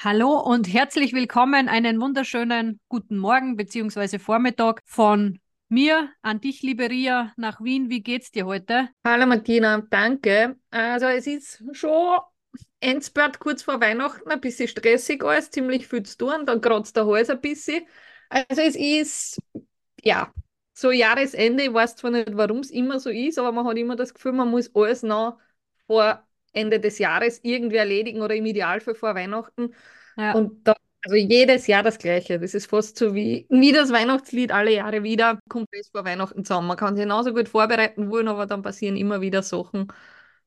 Hallo und herzlich willkommen. Einen wunderschönen guten Morgen bzw. Vormittag von mir an dich, liebe Ria, nach Wien. Wie geht's dir heute? Hallo Martina, danke. Also es ist schon Endspurt kurz vor Weihnachten, ein bisschen stressig alles, ziemlich viel zu tun, dann kratzt der Hals ein bisschen. Also es ist, ja, so Jahresende, ich weiß zwar nicht, warum es immer so ist, aber man hat immer das Gefühl, man muss alles noch vor Ende des Jahres irgendwie erledigen oder im Idealfall vor Weihnachten. Ja. Und da, also jedes Jahr das Gleiche. Das ist fast so wie, wie das Weihnachtslied alle Jahre wieder, kommt es vor Weihnachten zusammen. Man kann sich genauso gut vorbereiten wollen, aber dann passieren immer wieder Sachen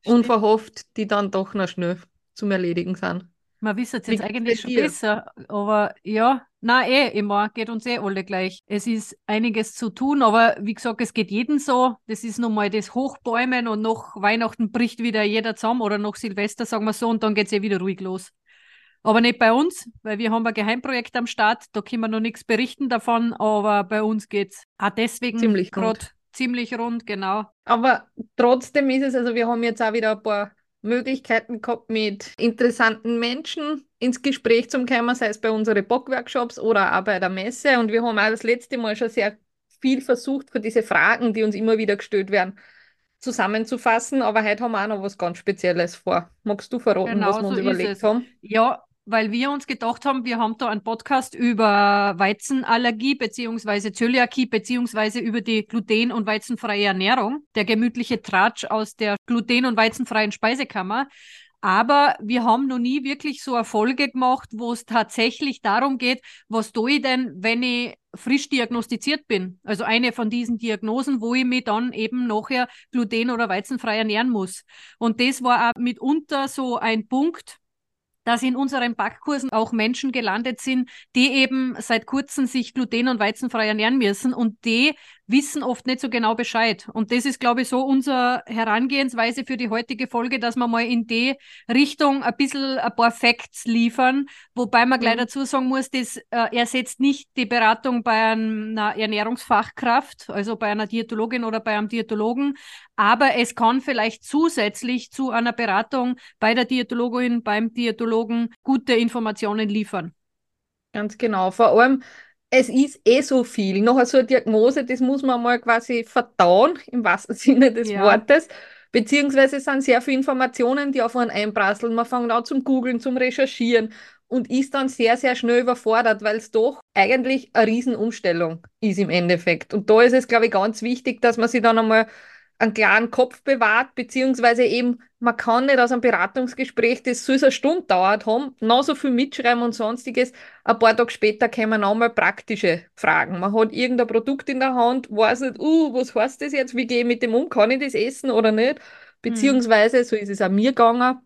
Stimmt. unverhofft, die dann doch noch schnell zum Erledigen sind. Man wisst es jetzt eigentlich schon besser, aber ja, na eh, immer, geht uns eh alle gleich. Es ist einiges zu tun, aber wie gesagt, es geht jedem so. Das ist nun mal das Hochbäumen und nach Weihnachten bricht wieder jeder zusammen oder nach Silvester, sagen wir so, und dann geht es eh wieder ruhig los. Aber nicht bei uns, weil wir haben ein Geheimprojekt am Start, da können wir noch nichts berichten davon, aber bei uns geht es auch deswegen ziemlich rund. Ziemlich rund, genau. Aber trotzdem ist es, also wir haben jetzt auch wieder ein paar Möglichkeiten gehabt, mit interessanten Menschen ins Gespräch zu kommen, sei es bei unseren Bockworkshops oder auch bei der Messe. Und wir haben auch das letzte Mal schon sehr viel versucht, für diese Fragen, die uns immer wieder gestellt werden, zusammenzufassen. Aber heute haben wir auch noch was ganz Spezielles vor. Magst du verraten, genau was wir uns so überlegt haben? Ja, weil wir uns gedacht haben, wir haben da einen Podcast über Weizenallergie beziehungsweise Zöliakie beziehungsweise über die gluten- und weizenfreie Ernährung, der gemütliche Tratsch aus der gluten- und weizenfreien Speisekammer. Aber wir haben noch nie wirklich so eine Folge gemacht, wo es tatsächlich darum geht, was tue ich denn, wenn ich frisch diagnostiziert bin. Also eine von diesen Diagnosen, wo ich mich dann eben nachher gluten- oder weizenfrei ernähren muss. Und das war auch mitunter so ein Punkt, dass in unseren Backkursen auch Menschen gelandet sind, die eben seit kurzem sich gluten- und weizenfrei ernähren müssen und die wissen oft nicht so genau Bescheid. Und das ist, glaube ich, so unsere Herangehensweise für die heutige Folge, dass wir mal in die Richtung ein bisschen ein paar Facts liefern, wobei man gleich mhm. dazu sagen muss, das äh, ersetzt nicht die Beratung bei einer Ernährungsfachkraft, also bei einer Diätologin oder bei einem Diätologen, aber es kann vielleicht zusätzlich zu einer Beratung bei der Diätologin, beim Diätologen gute Informationen liefern. Ganz genau. Vor allem, es ist eh so viel. Noch so eine Diagnose, das muss man mal quasi verdauen, im wahrsten Sinne des ja. Wortes. Beziehungsweise es sind sehr viele Informationen, die auf einen einprasseln. Man fängt an zum Googlen, zum Recherchieren und ist dann sehr, sehr schnell überfordert, weil es doch eigentlich eine Riesenumstellung ist im Endeffekt. Und da ist es, glaube ich, ganz wichtig, dass man sich dann einmal einen klaren Kopf bewahrt, beziehungsweise eben, man kann nicht aus einem Beratungsgespräch, das so eine Stunde dauert haben, noch so viel mitschreiben und sonstiges. Ein paar Tage später kommen nochmal praktische Fragen. Man hat irgendein Produkt in der Hand, weiß nicht, uh, was heißt das jetzt, wie gehe ich mit dem um, kann ich das essen oder nicht? Hm. Beziehungsweise, so ist es auch mir gegangen,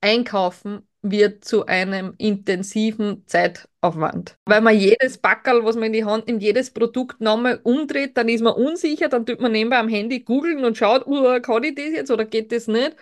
einkaufen wird zu einem intensiven Zeitaufwand. Weil man jedes Backerl, was man in die Hand nimmt, jedes Produkt nochmal umdreht, dann ist man unsicher, dann tut man nebenbei am Handy googeln und schaut, uh, kann ich das jetzt oder geht das nicht?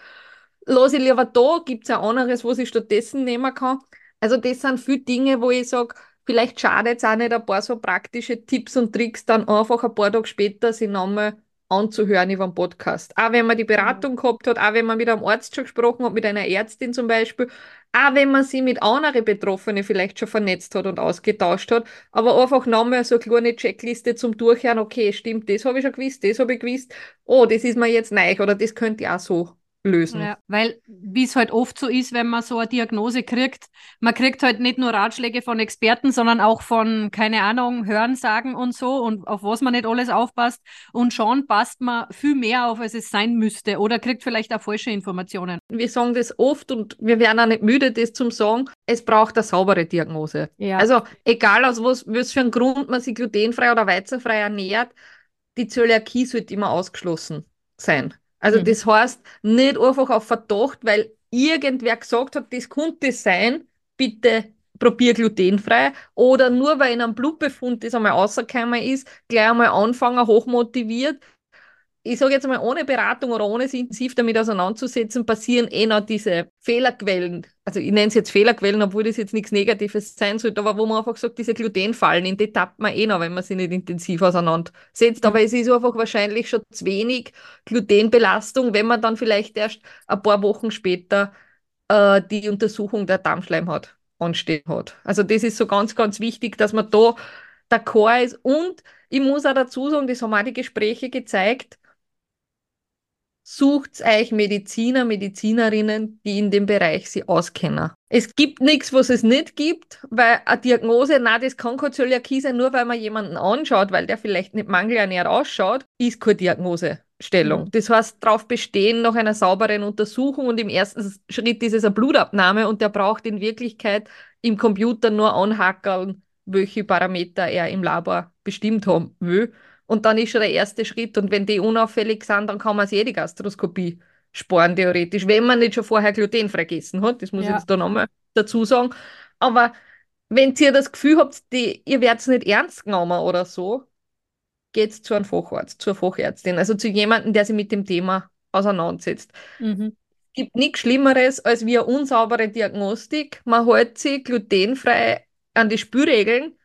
Lass ich lieber da, gibt es ein anderes, was ich stattdessen nehmen kann. Also das sind viele Dinge, wo ich sage, vielleicht schadet es auch nicht, ein paar so praktische Tipps und Tricks dann einfach ein paar Tage später sich nochmal anzuhören über einen Podcast. Auch wenn man die Beratung mhm. gehabt hat, auch wenn man mit einem Arzt schon gesprochen hat, mit einer Ärztin zum Beispiel, auch wenn man sich mit anderen Betroffenen vielleicht schon vernetzt hat und ausgetauscht hat, aber einfach nochmal so eine kleine Checkliste zum Durchhören, okay, stimmt, das habe ich schon gewusst, das habe ich gewusst, oh, das ist mir jetzt neu oder das könnte ich auch so lösen. Ja, weil, wie es halt oft so ist, wenn man so eine Diagnose kriegt, man kriegt halt nicht nur Ratschläge von Experten, sondern auch von, keine Ahnung, Hörensagen und so und auf was man nicht alles aufpasst. Und schon passt man viel mehr auf, als es sein müsste oder kriegt vielleicht auch falsche Informationen. Wir sagen das oft und wir werden auch nicht müde, das zum sagen. Es braucht eine saubere Diagnose. Ja. Also, egal aus was, was für einem Grund man sich glutenfrei oder weizenfrei ernährt, die Zöliakie sollte immer ausgeschlossen sein. Also mhm. das heißt, nicht einfach auf Verdacht, weil irgendwer gesagt hat, das könnte sein, bitte probier glutenfrei oder nur weil in einem Blutbefund das einmal rausgekommen ist, gleich einmal anfangen, hochmotiviert. Ich sage jetzt mal, ohne Beratung oder ohne sich intensiv damit auseinanderzusetzen, passieren eh noch diese Fehlerquellen. Also ich nenne es jetzt Fehlerquellen, obwohl das jetzt nichts Negatives sein sollte, aber wo man einfach sagt, diese Glutenfallen, in die tappt man eh noch, wenn man sich nicht intensiv auseinandersetzt. Aber es ist einfach wahrscheinlich schon zu wenig Glutenbelastung, wenn man dann vielleicht erst ein paar Wochen später äh, die Untersuchung der Darmschleimhaut anstehen hat. Also das ist so ganz, ganz wichtig, dass man da d'accord ist. Und ich muss auch dazu sagen, das haben auch die Gespräche gezeigt, sucht euch Mediziner, Medizinerinnen, die in dem Bereich sie auskennen. Es gibt nichts, was es nicht gibt, weil eine Diagnose, na, das kann keine Zöliakie sein, nur weil man jemanden anschaut, weil der vielleicht nicht mangelernährt ausschaut, ist keine Diagnosestellung. Mhm. Das heißt, darauf bestehen nach einer sauberen Untersuchung und im ersten Schritt ist es eine Blutabnahme und der braucht in Wirklichkeit im Computer nur anhackeln, welche Parameter er im Labor bestimmt haben will. Und dann ist schon der erste Schritt. Und wenn die unauffällig sind, dann kann man sich eh die Gastroskopie sparen, theoretisch. Wenn man nicht schon vorher glutenfrei gegessen hat, das muss ja. ich jetzt da nochmal dazu sagen. Aber wenn ihr das Gefühl habt, die, ihr werdet nicht ernst genommen oder so, geht zu einem Facharzt, zur Fachärztin, also zu jemandem, der sich mit dem Thema auseinandersetzt. Mhm. Es gibt nichts Schlimmeres als wie eine unsaubere Diagnostik. Man hält sich glutenfrei an die Spülregeln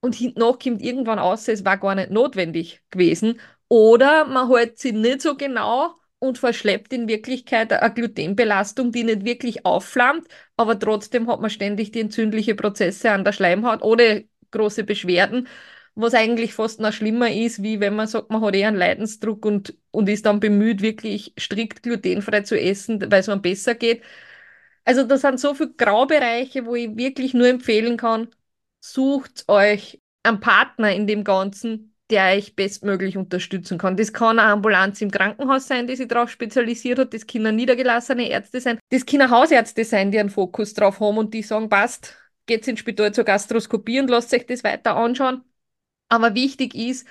und hinten kommt irgendwann aus, es war gar nicht notwendig gewesen. Oder man hält sie nicht so genau und verschleppt in Wirklichkeit eine Glutenbelastung, die nicht wirklich aufflammt, aber trotzdem hat man ständig die entzündlichen Prozesse an der Schleimhaut ohne große Beschwerden, was eigentlich fast noch schlimmer ist, wie wenn man sagt, man hat eher einen Leidensdruck und, und ist dann bemüht, wirklich strikt glutenfrei zu essen, weil es man besser geht. Also da sind so viele Graubereiche, wo ich wirklich nur empfehlen kann, sucht euch einen Partner in dem Ganzen, der euch bestmöglich unterstützen kann. Das kann eine Ambulanz im Krankenhaus sein, die sich darauf spezialisiert hat. Das können niedergelassene Ärzte sein. Das können Hausärzte sein, die einen Fokus drauf haben und die sagen, passt, geht's ins Spital zur Gastroskopie und lasst euch das weiter anschauen. Aber wichtig ist,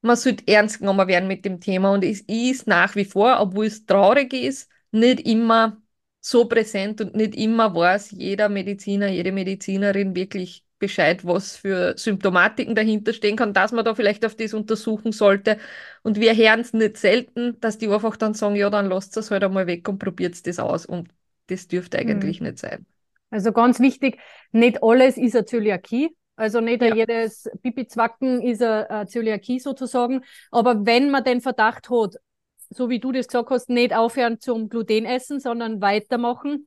man sollte ernst genommen werden mit dem Thema und es ist nach wie vor, obwohl es traurig ist, nicht immer so präsent und nicht immer weiß jeder Mediziner, jede Medizinerin wirklich Bescheid, was für Symptomatiken dahinter stehen kann, dass man da vielleicht auf das untersuchen sollte. Und wir hören es nicht selten, dass die einfach dann sagen, ja, dann lasst es halt einmal weg und probiert das aus. Und das dürfte eigentlich mhm. nicht sein. Also ganz wichtig, nicht alles ist eine Zöliakie. Also nicht ja. jedes Pipi-Zwacken ist eine Zöliakie sozusagen. Aber wenn man den Verdacht hat, so wie du das gesagt hast, nicht aufhören zum Gluten essen, sondern weitermachen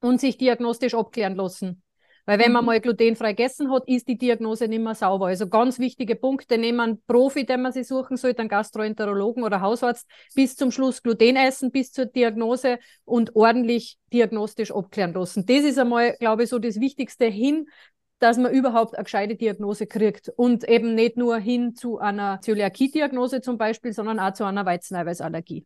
und sich diagnostisch abklären lassen. Weil wenn man mhm. mal glutenfrei gegessen hat, ist die Diagnose nicht mehr sauber. Also ganz wichtige Punkte. Nehmen einen Profi, den man sich suchen sollte, einen Gastroenterologen oder Hausarzt, bis zum Schluss Gluten essen, bis zur Diagnose und ordentlich diagnostisch abklären lassen. Das ist einmal, glaube ich, so das Wichtigste hin, dass man überhaupt eine gescheite Diagnose kriegt und eben nicht nur hin zu einer Zöliakie-Diagnose zum Beispiel, sondern auch zu einer Weizeneiweißallergie.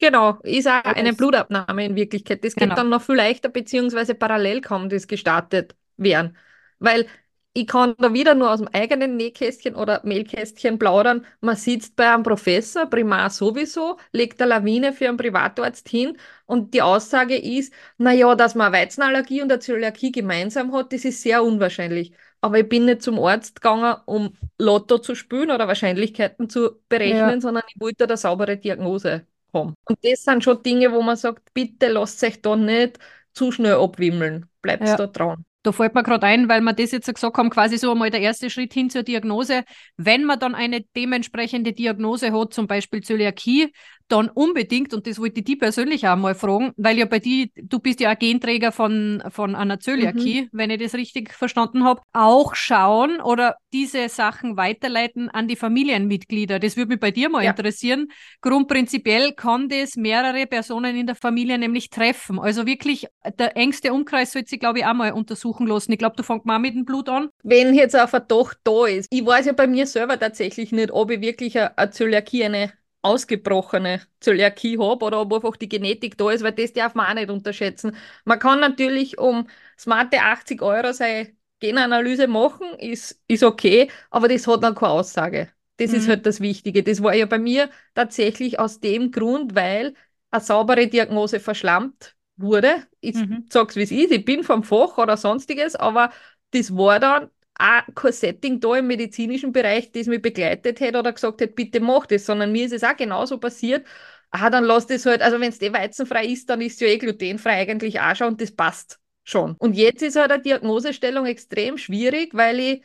Genau, ist auch eine Blutabnahme in Wirklichkeit. Das geht genau. dann noch viel leichter, beziehungsweise parallel kaum das gestartet wären. Weil ich kann da wieder nur aus dem eigenen Nähkästchen oder Mehlkästchen plaudern. Man sitzt bei einem Professor, Primar sowieso, legt eine Lawine für einen Privatarzt hin und die Aussage ist, naja, dass man Weizenallergie und eine Zöliakie gemeinsam hat, das ist sehr unwahrscheinlich. Aber ich bin nicht zum Arzt gegangen, um Lotto zu spielen oder Wahrscheinlichkeiten zu berechnen, ja. sondern ich wollte eine saubere Diagnose haben. Und das sind schon Dinge, wo man sagt, bitte lasst euch da nicht zu schnell abwimmeln. Bleibt ja. da dran. Da fällt mir gerade ein, weil wir das jetzt gesagt haben, quasi so einmal der erste Schritt hin zur Diagnose. Wenn man dann eine dementsprechende Diagnose hat, zum Beispiel Zöliakie, dann unbedingt, und das wollte ich die persönlich auch mal fragen, weil ja bei dir, du bist ja auch Genträger von, von einer Zöliakie, mhm. wenn ich das richtig verstanden habe, auch schauen oder diese Sachen weiterleiten an die Familienmitglieder. Das würde mich bei dir mal ja. interessieren. Grundprinzipiell kann das mehrere Personen in der Familie nämlich treffen. Also wirklich, der engste Umkreis sollte sich, glaube ich, auch mal untersuchen lassen. Ich glaube, du fängst mal mit dem Blut an. Wenn jetzt ein Verdacht da ist, ich weiß ja bei mir selber tatsächlich nicht, ob ich wirklich eine, Zöliakie, eine ausgebrochene Zöliakie habe oder ob einfach die Genetik da ist, weil das darf man auch nicht unterschätzen. Man kann natürlich um smarte 80 Euro seine Genanalyse machen, ist, ist okay, aber das hat dann keine Aussage. Das mhm. ist halt das Wichtige. Das war ja bei mir tatsächlich aus dem Grund, weil eine saubere Diagnose verschlammt wurde. Ich mhm. sag's wie es ist, ich bin vom Fach oder sonstiges, aber das war dann auch kein Setting da im medizinischen Bereich, das mich begleitet hätte oder gesagt hätte, bitte mach das, sondern mir ist es auch genauso passiert. Ah, dann lass das halt, also wenn es eh weizenfrei ist, dann ist es ja eh glutenfrei eigentlich auch schon und das passt schon. Und jetzt ist halt eine Diagnosestellung extrem schwierig, weil ich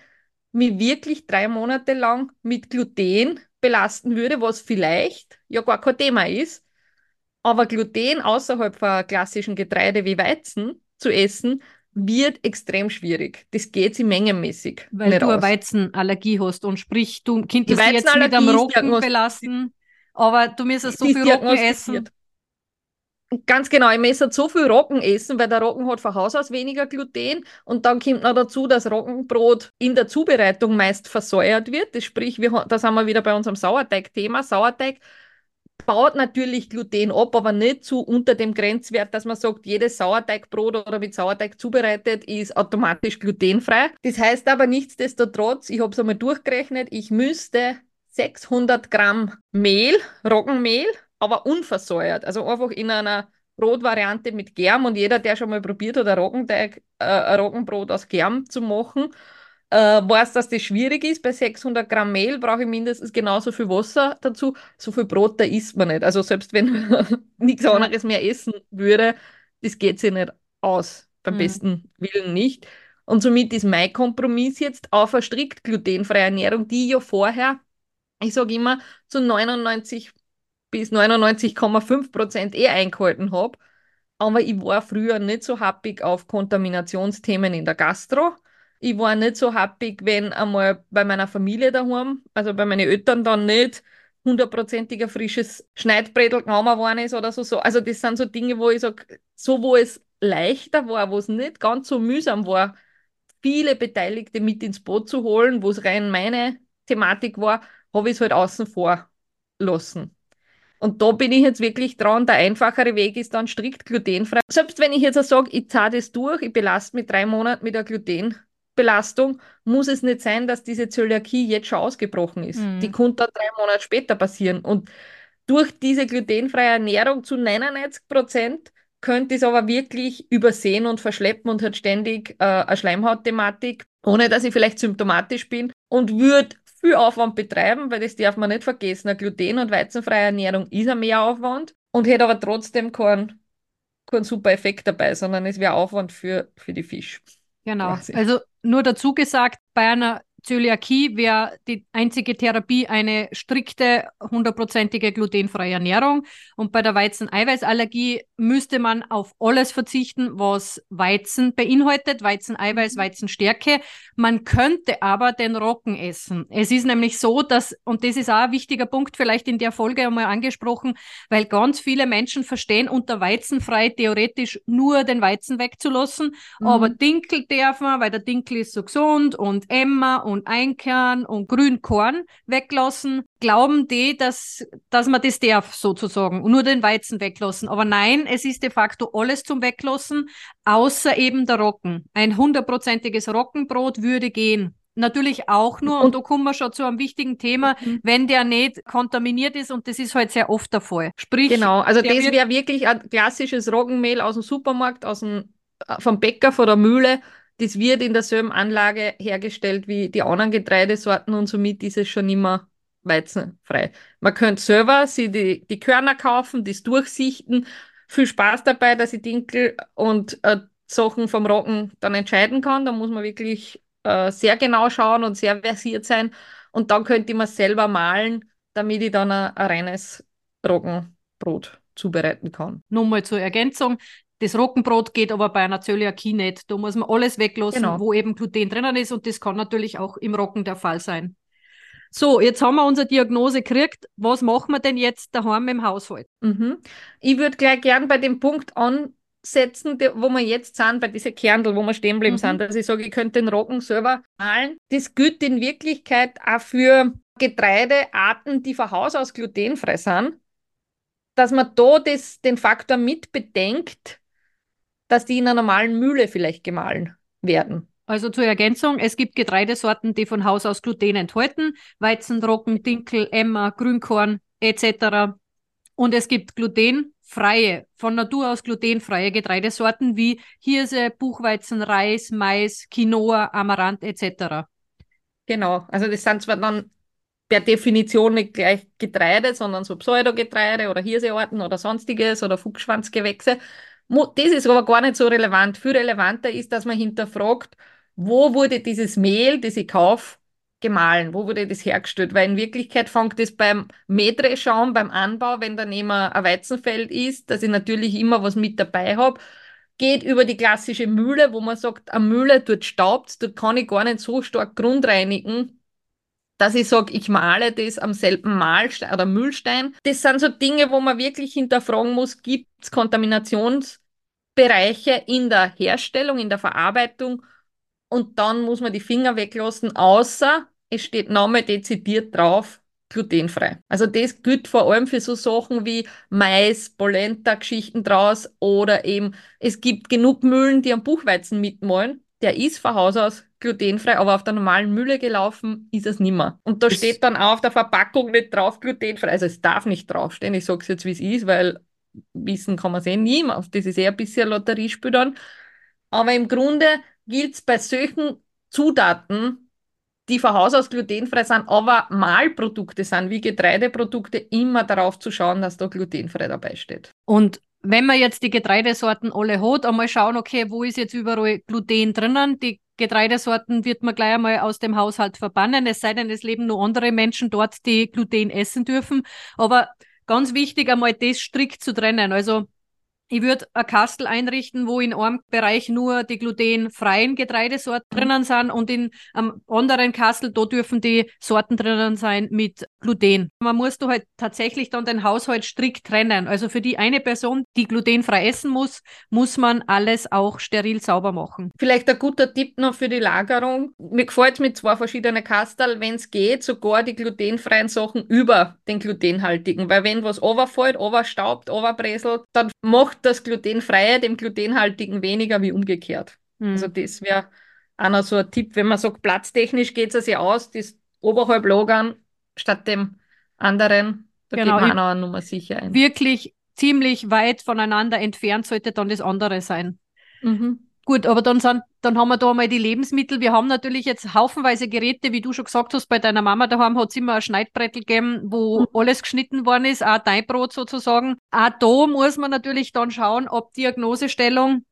mich wirklich drei Monate lang mit Gluten belasten würde, was vielleicht ja gar kein Thema ist. Aber Gluten außerhalb von klassischen Getreide wie Weizen zu essen, wird extrem schwierig. Das geht sie mengenmäßig. Weil du eine Weizenallergie hast und sprich, du könntest dich jetzt mit einem Roggen belasten, aber du müsstest so viel Roggen essen. Ganz genau, ich muss so viel Roggen essen, weil der Roggen hat von Haus aus weniger Gluten und dann kommt noch dazu, dass Roggenbrot in der Zubereitung meist versäuert wird. Das sprich, wir, da sind wir wieder bei unserem Sauerteig-Thema. Sauerteig baut natürlich Gluten ab, aber nicht zu unter dem Grenzwert, dass man sagt, jedes Sauerteigbrot oder mit Sauerteig zubereitet ist automatisch glutenfrei. Das heißt aber nichtsdestotrotz, ich habe es einmal durchgerechnet, ich müsste 600 Gramm Mehl, Roggenmehl, aber unversäuert, also einfach in einer Brotvariante mit Germ und jeder, der schon mal probiert hat, ein, Roggenteig, äh, ein Roggenbrot aus Germ zu machen, äh, weiß, dass das schwierig ist. Bei 600 Gramm Mehl brauche ich mindestens genauso viel Wasser dazu. So viel Brot, da isst man nicht. Also selbst wenn man nichts anderes mehr essen würde, das geht sich nicht aus. Beim mhm. besten Willen nicht. Und somit ist mein Kompromiss jetzt auf eine strikt glutenfreie Ernährung, die ich ja vorher, ich sage immer, zu 99 bis 99,5 Prozent eh eingehalten habe. Aber ich war früher nicht so happig auf Kontaminationsthemen in der Gastro ich war nicht so happy, wenn einmal bei meiner Familie daheim, also bei meinen Eltern dann nicht hundertprozentiger frisches Schneidbredel genommen worden ist oder so, so. Also das sind so Dinge, wo ich sage, so wo es leichter war, wo es nicht ganz so mühsam war, viele Beteiligte mit ins Boot zu holen, wo es rein meine Thematik war, habe ich es halt außen vor lassen. Und da bin ich jetzt wirklich dran. Der einfachere Weg ist dann strikt glutenfrei. Selbst wenn ich jetzt sage, ich zahle das durch, ich belaste mit drei Monaten mit der Gluten, Belastung muss es nicht sein, dass diese Zöliakie jetzt schon ausgebrochen ist. Mhm. Die konnte dann drei Monate später passieren. Und durch diese glutenfreie Ernährung zu 99 Prozent könnte es aber wirklich übersehen und verschleppen und hat ständig äh, eine Schleimhautthematik, ohne dass ich vielleicht symptomatisch bin und würde viel Aufwand betreiben, weil das darf man nicht vergessen. Eine gluten- und weizenfreie Ernährung ist ein Mehraufwand und hätte aber trotzdem keinen, keinen super Effekt dabei, sondern es wäre Aufwand für, für die Fisch. Genau. Quasi. Also nur dazu gesagt, bei einer Zöliakie wäre die einzige Therapie eine strikte, hundertprozentige glutenfreie Ernährung. Und bei der Weizeneiweißallergie müsste man auf alles verzichten, was Weizen beinhaltet, Weizeneiweiß, mhm. Weizenstärke. Man könnte aber den Roggen essen. Es ist nämlich so, dass, und das ist auch ein wichtiger Punkt, vielleicht in der Folge einmal angesprochen, weil ganz viele Menschen verstehen unter weizenfrei theoretisch nur den Weizen wegzulassen, mhm. aber Dinkel darf man, weil der Dinkel ist so gesund und Emma und und Einkern und Grünkorn weglassen, glauben die, dass, dass man das darf, sozusagen, und nur den Weizen weglassen. Aber nein, es ist de facto alles zum Weglassen, außer eben der Roggen. Ein hundertprozentiges Roggenbrot würde gehen. Natürlich auch nur, und, und da kommen wir schon zu einem wichtigen Thema, mhm. wenn der nicht kontaminiert ist, und das ist halt sehr oft der Fall. Sprich, genau, also das wäre wirklich ein klassisches Roggenmehl aus dem Supermarkt, aus dem, äh, vom Bäcker, von der Mühle, das wird in derselben Anlage hergestellt wie die anderen Getreidesorten und somit ist es schon immer weizenfrei. Man könnte selber sich die, die Körner kaufen, das durchsichten. Viel Spaß dabei, dass ich Dinkel und äh, Sachen vom Roggen dann entscheiden kann. Da muss man wirklich äh, sehr genau schauen und sehr versiert sein. Und dann könnte ich mir selber malen, damit ich dann ein, ein reines Roggenbrot zubereiten kann. Nur mal zur Ergänzung. Das Roggenbrot geht aber bei einer Zöliakie nicht. Da muss man alles weglassen, genau. wo eben Gluten drinnen ist und das kann natürlich auch im Roggen der Fall sein. So, jetzt haben wir unsere Diagnose gekriegt. Was machen wir denn jetzt daheim im Haushalt? Mhm. Ich würde gleich gern bei dem Punkt ansetzen, wo wir jetzt sind, bei diesen Kernel, wo wir stehen bleiben mhm. sind, dass ich sage, ich könnte den Roggen selber malen. Das gilt in Wirklichkeit auch für Getreidearten, die von Haus aus glutenfrei sind, dass man da das, den Faktor mit bedenkt, dass die in einer normalen Mühle vielleicht gemahlen werden. Also zur Ergänzung, es gibt Getreidesorten, die von Haus aus Gluten enthalten, Weizen, Roggen, Dinkel, Emmer, Grünkorn etc. Und es gibt glutenfreie glutenfreie, von Natur aus glutenfreie Getreidesorten wie Hirse, Buchweizen, Reis, Mais, Quinoa, Amaranth etc. Genau, also das sind zwar dann per Definition nicht gleich Getreide, sondern so Pseudogetreide oder Hirsearten oder sonstiges oder Fuchsschwanzgewächse. Das ist aber gar nicht so relevant. Viel relevanter ist, dass man hinterfragt, wo wurde dieses Mehl, das ich kaufe, gemahlen? Wo wurde das hergestellt? Weil in Wirklichkeit fängt das beim Mähdrehschaum, beim Anbau, wenn daneben ein Weizenfeld ist, dass ich natürlich immer was mit dabei habe, geht über die klassische Mühle, wo man sagt, eine Mühle dort staubt, dort kann ich gar nicht so stark grundreinigen, dass ich sage, ich male das am selben Mahlstein oder Mühlstein. Das sind so Dinge, wo man wirklich hinterfragen muss, gibt es Kontaminationsbereiche in der Herstellung, in der Verarbeitung und dann muss man die Finger weglassen, außer es steht Name dezidiert drauf, glutenfrei. Also das gilt vor allem für so Sachen wie Mais, Polenta, Geschichten draus oder eben es gibt genug Mühlen, die am Buchweizen mitmalen. Der ist von Haus aus glutenfrei, aber auf der normalen Mühle gelaufen ist es nimmer. Und da das steht dann auch auf der Verpackung nicht drauf glutenfrei. Also es darf nicht draufstehen. Ich sage es jetzt, wie es ist, weil wissen kann man es eh nie. Das ist eher ein bisschen Lotteriespiel dann. Aber im Grunde gilt es bei solchen Zutaten, die von Haus aus glutenfrei sind, aber Mahlprodukte sind, wie Getreideprodukte, immer darauf zu schauen, dass da glutenfrei dabei steht. Und wenn man jetzt die Getreidesorten alle hat, einmal schauen, okay, wo ist jetzt überall Gluten drinnen? Die Getreidesorten wird man gleich einmal aus dem Haushalt verbannen, es sei denn, es leben nur andere Menschen dort, die Gluten essen dürfen. Aber ganz wichtig, einmal das strikt zu trennen. Also ich würde ein Kastel einrichten, wo in einem Bereich nur die glutenfreien Getreidesorten drinnen sind und in einem anderen Kastel, da dürfen die Sorten drinnen sein mit Gluten. Man muss da halt tatsächlich dann den Haushalt strikt trennen. Also für die eine Person, die glutenfrei essen muss, muss man alles auch steril sauber machen. Vielleicht ein guter Tipp noch für die Lagerung. Mir gefällt mit zwei verschiedenen Kastel, wenn es geht, sogar die glutenfreien Sachen über den glutenhaltigen. Weil wenn was overfällt, overstaubt, overbreselt, dann macht das Glutenfreie dem Glutenhaltigen weniger wie umgekehrt. Mhm. Also das wäre auch noch so ein Tipp, wenn man sagt, platztechnisch geht es ja aus, das oberhalb lagern statt dem anderen, da genau, geht man auch noch eine Nummer sicher ein. Wirklich ziemlich weit voneinander entfernt sollte dann das andere sein. Mhm. Gut, aber dann, sind, dann haben wir da mal die Lebensmittel. Wir haben natürlich jetzt haufenweise Geräte, wie du schon gesagt hast, bei deiner Mama daheim hat es immer ein Schneidbrettel gegeben, wo mhm. alles geschnitten worden ist, auch dein Brot sozusagen. Auch da muss man natürlich dann schauen, ob Diagnosestellung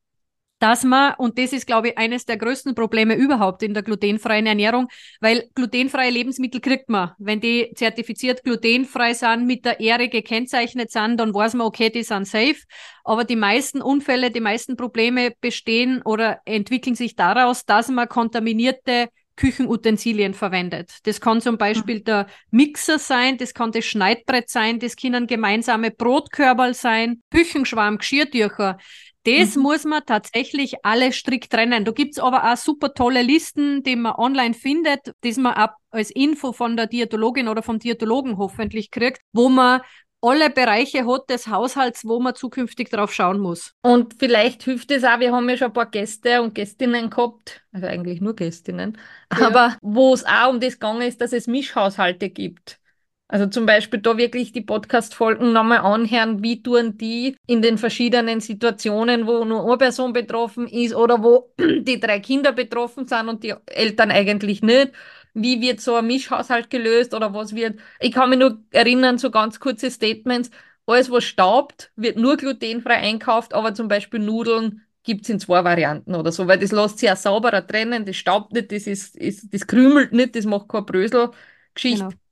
dass man, und das ist, glaube ich, eines der größten Probleme überhaupt in der glutenfreien Ernährung, weil glutenfreie Lebensmittel kriegt man. Wenn die zertifiziert glutenfrei sind, mit der Ehre gekennzeichnet sind, dann weiß man, okay, die sind safe. Aber die meisten Unfälle, die meisten Probleme bestehen oder entwickeln sich daraus, dass man kontaminierte Küchenutensilien verwendet. Das kann zum Beispiel mhm. der Mixer sein, das kann das Schneidbrett sein, das können gemeinsame Brotkörperl sein, Küchenschwamm, Geschirrtücher. Das mhm. muss man tatsächlich alle strikt trennen. Da gibt's aber auch super tolle Listen, die man online findet, die man ab als Info von der Diätologin oder vom Diätologen hoffentlich kriegt, wo man alle Bereiche hat des Haushalts, wo man zukünftig drauf schauen muss. Und vielleicht hilft es auch, wir haben ja schon ein paar Gäste und Gästinnen gehabt, also eigentlich nur Gästinnen, ja. aber wo es auch um das gegangen ist, dass es Mischhaushalte gibt. Also zum Beispiel da wirklich die Podcast-Folgen nochmal anhören, wie tun die in den verschiedenen Situationen, wo nur eine Person betroffen ist oder wo die drei Kinder betroffen sind und die Eltern eigentlich nicht. Wie wird so ein Mischhaushalt gelöst oder was wird? Ich kann mich nur erinnern, so ganz kurze Statements. Alles, was staubt, wird nur glutenfrei einkauft, aber zum Beispiel Nudeln gibt es in zwei Varianten oder so, weil das lässt sich ja sauberer trennen, das staubt nicht, das, ist, ist, das krümelt nicht, das macht keine Brösel-Geschichte. Genau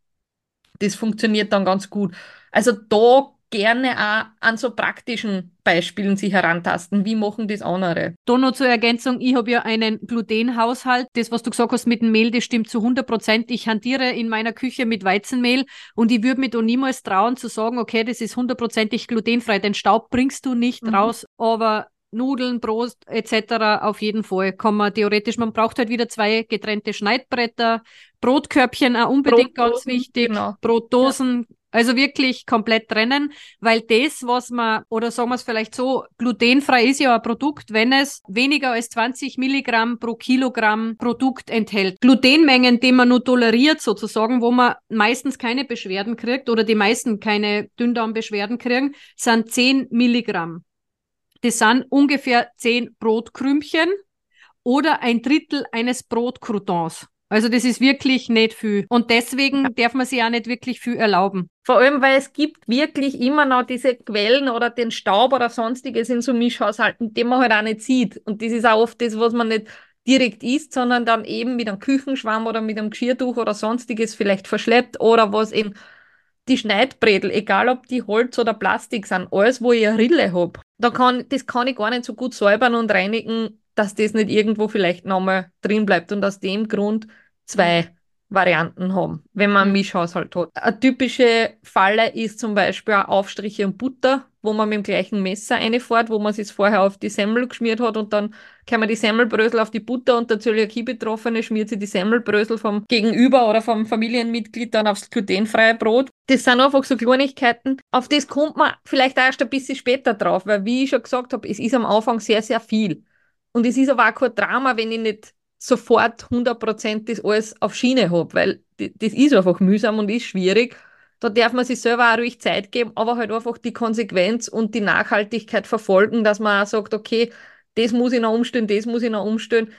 das funktioniert dann ganz gut. Also da gerne auch an so praktischen Beispielen sich herantasten. Wie machen das andere? Da noch zur Ergänzung, ich habe ja einen Glutenhaushalt. Das, was du gesagt hast mit dem Mehl, das stimmt zu 100 Prozent. Ich hantiere in meiner Küche mit Weizenmehl und ich würde mir da niemals trauen zu sagen, okay, das ist hundertprozentig glutenfrei. Den Staub bringst du nicht mhm. raus, aber Nudeln, Brot etc. auf jeden Fall kann man theoretisch, man braucht halt wieder zwei getrennte Schneidbretter, Brotkörbchen auch unbedingt Brotdosen, ganz wichtig, genau. Brotdosen, ja. Also wirklich komplett trennen, weil das, was man, oder sagen wir es vielleicht so, glutenfrei ist ja ein Produkt, wenn es weniger als 20 Milligramm pro Kilogramm Produkt enthält. Glutenmengen, die man nur toleriert sozusagen, wo man meistens keine Beschwerden kriegt oder die meisten keine Dünndarmbeschwerden kriegen, sind 10 Milligramm. Das sind ungefähr 10 Brotkrümchen oder ein Drittel eines Brotcroutons. Also das ist wirklich nicht viel. Und deswegen ja. darf man sich auch nicht wirklich viel erlauben. Vor allem, weil es gibt wirklich immer noch diese Quellen oder den Staub oder sonstiges in so Mischhaushalten, den man halt auch nicht sieht. Und das ist auch oft das, was man nicht direkt isst, sondern dann eben mit einem Küchenschwamm oder mit einem Geschirrtuch oder sonstiges vielleicht verschleppt oder was in die Schneidbredel, egal ob die Holz oder Plastik sind, alles, wo ich eine Rille habe, da kann, das kann ich gar nicht so gut säubern und reinigen, dass das nicht irgendwo vielleicht nochmal drin bleibt. Und aus dem Grund zwei Varianten haben, wenn man einen mhm. Mischhaushalt hat. Eine typische Falle ist zum Beispiel Aufstriche und Butter, wo man mit dem gleichen Messer reinfährt, wo man es vorher auf die Semmel geschmiert hat und dann kann man die Semmelbrösel auf die Butter und der Zöliakie-Betroffene schmiert sie die Semmelbrösel vom Gegenüber oder vom Familienmitglied dann aufs glutenfreie Brot. Das sind einfach so Kleinigkeiten. Auf das kommt man vielleicht auch erst ein bisschen später drauf, weil wie ich schon gesagt habe, es ist am Anfang sehr, sehr viel. Und es ist aber auch kein Drama, wenn ich nicht sofort 100% das alles auf Schiene habe, weil das ist einfach mühsam und ist schwierig. Da darf man sich selber auch ruhig Zeit geben, aber halt einfach die Konsequenz und die Nachhaltigkeit verfolgen, dass man auch sagt, okay, das muss ich noch umstellen, das muss ich noch umstellen.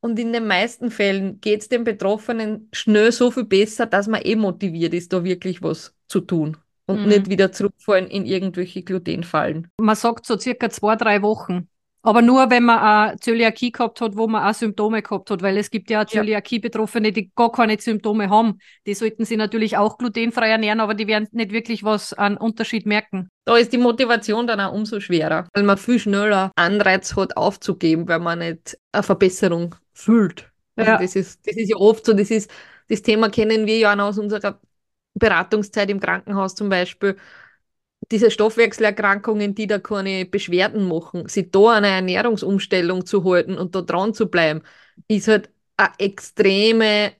Und in den meisten Fällen geht es den Betroffenen schnell so viel besser, dass man eh motiviert ist, da wirklich was zu tun und mhm. nicht wieder zurückfallen in irgendwelche Glutenfallen. Man sagt so circa zwei, drei Wochen. Aber nur, wenn man eine Zöliakie gehabt hat, wo man auch Symptome gehabt hat, weil es gibt ja Zöliakie-Betroffene, die gar keine Symptome haben. Die sollten sich natürlich auch glutenfrei ernähren, aber die werden nicht wirklich was an Unterschied merken. Da ist die Motivation dann auch umso schwerer, weil man viel schneller Anreiz hat, aufzugeben, weil man nicht eine Verbesserung fühlt. Also ja. das, ist, das ist ja oft so, das ist, das Thema kennen wir ja auch aus unserer Beratungszeit im Krankenhaus zum Beispiel diese Stoffwechselerkrankungen, die da keine Beschwerden machen, sich da eine Ernährungsumstellung zu halten und da dran zu bleiben, ist halt eine extreme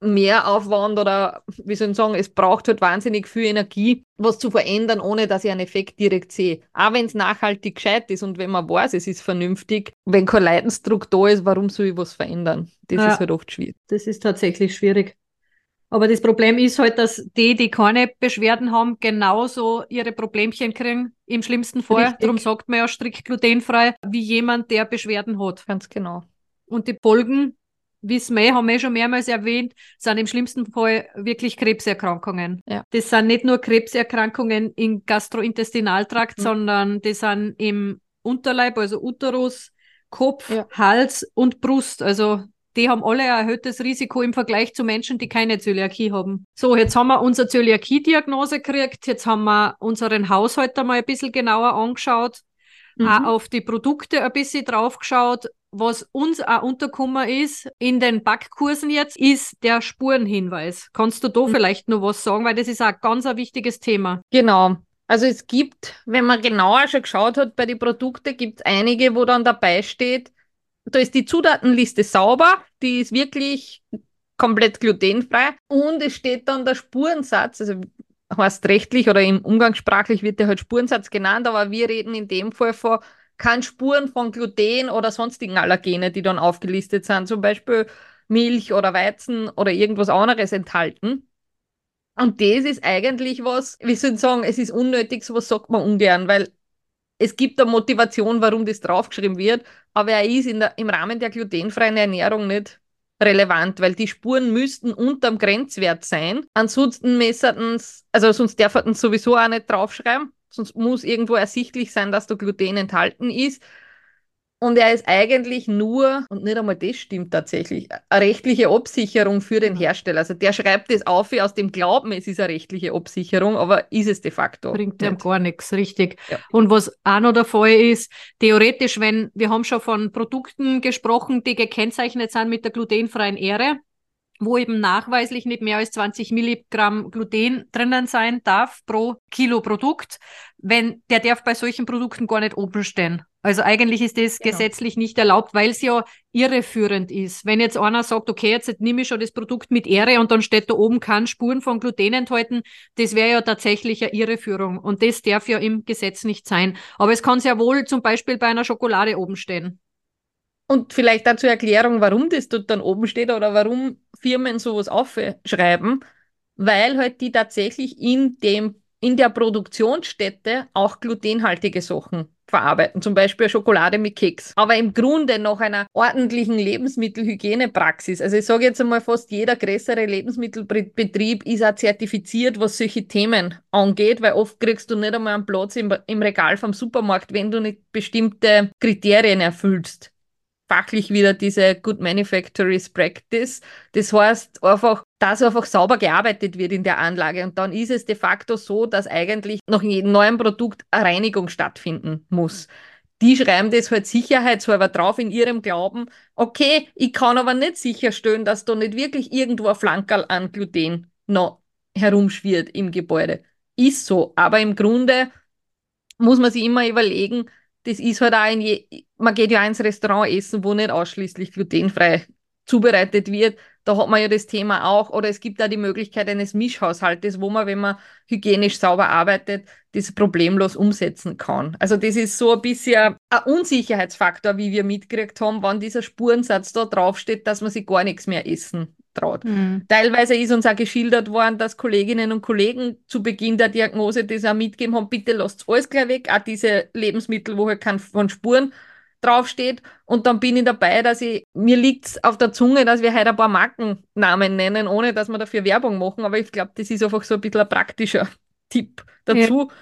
Mehraufwand oder wie soll ich sagen, es braucht halt wahnsinnig viel Energie, was zu verändern, ohne dass ich einen Effekt direkt sehe. Auch wenn es nachhaltig gescheit ist und wenn man weiß, es ist vernünftig, wenn kein Leidensdruck da ist, warum soll ich was verändern? Das ja, ist halt oft schwierig. Das ist tatsächlich schwierig. Aber das Problem ist halt, dass die, die keine Beschwerden haben, genauso ihre Problemchen kriegen, im schlimmsten Fall. Richtig. Darum sagt man ja strikt glutenfrei, wie jemand, der Beschwerden hat. Ganz genau. Und die Folgen, wissen wir, haben wir schon mehrmals erwähnt, sind im schlimmsten Fall wirklich Krebserkrankungen. Ja. Das sind nicht nur Krebserkrankungen im Gastrointestinaltrakt, mhm. sondern die sind im Unterleib, also Uterus, Kopf, ja. Hals und Brust. Also die haben alle ein erhöhtes Risiko im Vergleich zu Menschen, die keine Zöliakie haben. So, jetzt haben wir unsere Zöliakie-Diagnose gekriegt, jetzt haben wir unseren Haushalt einmal ein bisschen genauer angeschaut, mhm. auch auf die Produkte ein bisschen draufgeschaut. Was uns auch untergekommen ist in den Backkursen jetzt, ist der Spurenhinweis. Kannst du da mhm. vielleicht noch was sagen, weil das ist auch ganz ein wichtiges Thema. Genau. Also es gibt, wenn man genauer schon geschaut hat bei den Produkten, gibt es einige, wo dann dabei steht, da ist die Zutatenliste sauber, die ist wirklich komplett glutenfrei und es steht dann der Spurensatz, also heißt rechtlich oder im Umgangssprachlich wird der halt Spurensatz genannt, aber wir reden in dem Fall von keinen Spuren von Gluten oder sonstigen Allergene, die dann aufgelistet sind, zum Beispiel Milch oder Weizen oder irgendwas anderes enthalten. Und das ist eigentlich was, wie soll ich sagen, es ist unnötig, sowas sagt man ungern, weil es gibt eine Motivation, warum das draufgeschrieben wird, aber er ist der, im Rahmen der glutenfreien Ernährung nicht relevant, weil die Spuren müssten unterm Grenzwert sein. Ansonsten messerten also sonst darf er sowieso auch nicht draufschreiben. Sonst muss irgendwo ersichtlich sein, dass da Gluten enthalten ist. Und er ist eigentlich nur, und nicht einmal das stimmt tatsächlich, eine rechtliche Absicherung für den Hersteller. Also der schreibt das auf aus dem Glauben, es ist eine rechtliche Absicherung, aber ist es de facto. Bringt ihm gar nichts, richtig. Ja. Und was auch noch der Fall ist, theoretisch, wenn, wir haben schon von Produkten gesprochen, die gekennzeichnet sind mit der glutenfreien Ehre, wo eben nachweislich nicht mehr als 20 Milligramm Gluten drinnen sein darf pro Kilo Produkt, wenn der darf bei solchen Produkten gar nicht oben stehen. Also eigentlich ist das genau. gesetzlich nicht erlaubt, weil es ja irreführend ist. Wenn jetzt einer sagt, okay, jetzt nehme ich schon das Produkt mit Ehre und dann steht da oben kann Spuren von Gluten enthalten, das wäre ja tatsächlich eine Irreführung und das darf ja im Gesetz nicht sein. Aber es kann sehr wohl zum Beispiel bei einer Schokolade oben stehen. Und vielleicht dazu Erklärung, warum das dort dann oben steht oder warum Firmen sowas aufschreiben, weil halt die tatsächlich in dem in der Produktionsstätte auch glutenhaltige Sachen verarbeiten, zum Beispiel Schokolade mit Keks. Aber im Grunde nach einer ordentlichen Lebensmittelhygienepraxis, also ich sage jetzt einmal, fast jeder größere Lebensmittelbetrieb ist auch zertifiziert, was solche Themen angeht, weil oft kriegst du nicht einmal einen Platz im, im Regal vom Supermarkt, wenn du nicht bestimmte Kriterien erfüllst fachlich wieder diese Good Manufacturers Practice. Das heißt einfach, dass einfach sauber gearbeitet wird in der Anlage. Und dann ist es de facto so, dass eigentlich nach jedem neuen Produkt eine Reinigung stattfinden muss. Die schreiben das halt sicherheitshalber drauf in ihrem Glauben, okay, ich kann aber nicht sicherstellen, dass da nicht wirklich irgendwo ein Flankerl an Gluten noch herumschwirrt im Gebäude. Ist so, aber im Grunde muss man sich immer überlegen, das ist halt auch in je, man geht ja ins Restaurant essen, wo nicht ausschließlich glutenfrei zubereitet wird. Da hat man ja das Thema auch. Oder es gibt da die Möglichkeit eines Mischhaushaltes, wo man, wenn man hygienisch sauber arbeitet, das problemlos umsetzen kann. Also das ist so ein bisschen ein Unsicherheitsfaktor, wie wir mitgekriegt haben, wann dieser Spurensatz da draufsteht, dass man sich gar nichts mehr essen traut. Mhm. Teilweise ist uns auch geschildert worden, dass Kolleginnen und Kollegen zu Beginn der Diagnose das auch mitgegeben haben, bitte lasst alles gleich weg, auch diese Lebensmittel, wo halt kein von Spuren draufsteht. Und dann bin ich dabei, dass ich, mir liegt auf der Zunge, dass wir heute ein paar Markennamen nennen, ohne dass wir dafür Werbung machen. Aber ich glaube, das ist einfach so ein bisschen ein praktischer Tipp dazu. Ja.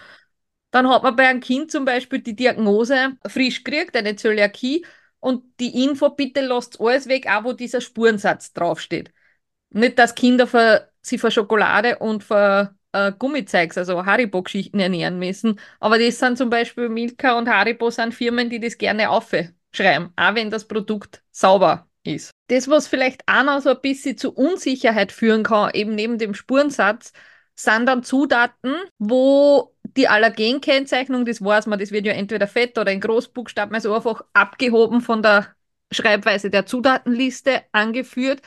Dann hat man bei einem Kind zum Beispiel die Diagnose frisch gekriegt, eine Zöliakie, und die Info, bitte lasst alles weg, auch wo dieser Spurensatz draufsteht. Nicht, dass Kinder für, sie für Schokolade und für äh, Gummizeugs, also Haribo-Geschichten ernähren müssen. Aber das sind zum Beispiel Milka und Haribo sind Firmen, die das gerne aufschreiben, auch wenn das Produkt sauber ist. Das, was vielleicht auch noch so ein bisschen zu Unsicherheit führen kann, eben neben dem Spurensatz, sind dann Zutaten, wo die Allergenkennzeichnung, das weiß man, das wird ja entweder fett oder in Großbuchstaben, also einfach abgehoben von der Schreibweise der Zutatenliste angeführt.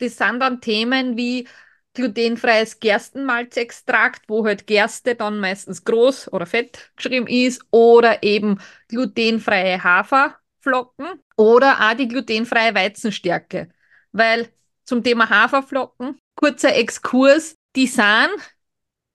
Das sind dann Themen wie glutenfreies Gerstenmalzextrakt, wo halt Gerste dann meistens groß oder fett geschrieben ist, oder eben glutenfreie Haferflocken oder auch die glutenfreie Weizenstärke. Weil zum Thema Haferflocken, kurzer Exkurs, die sind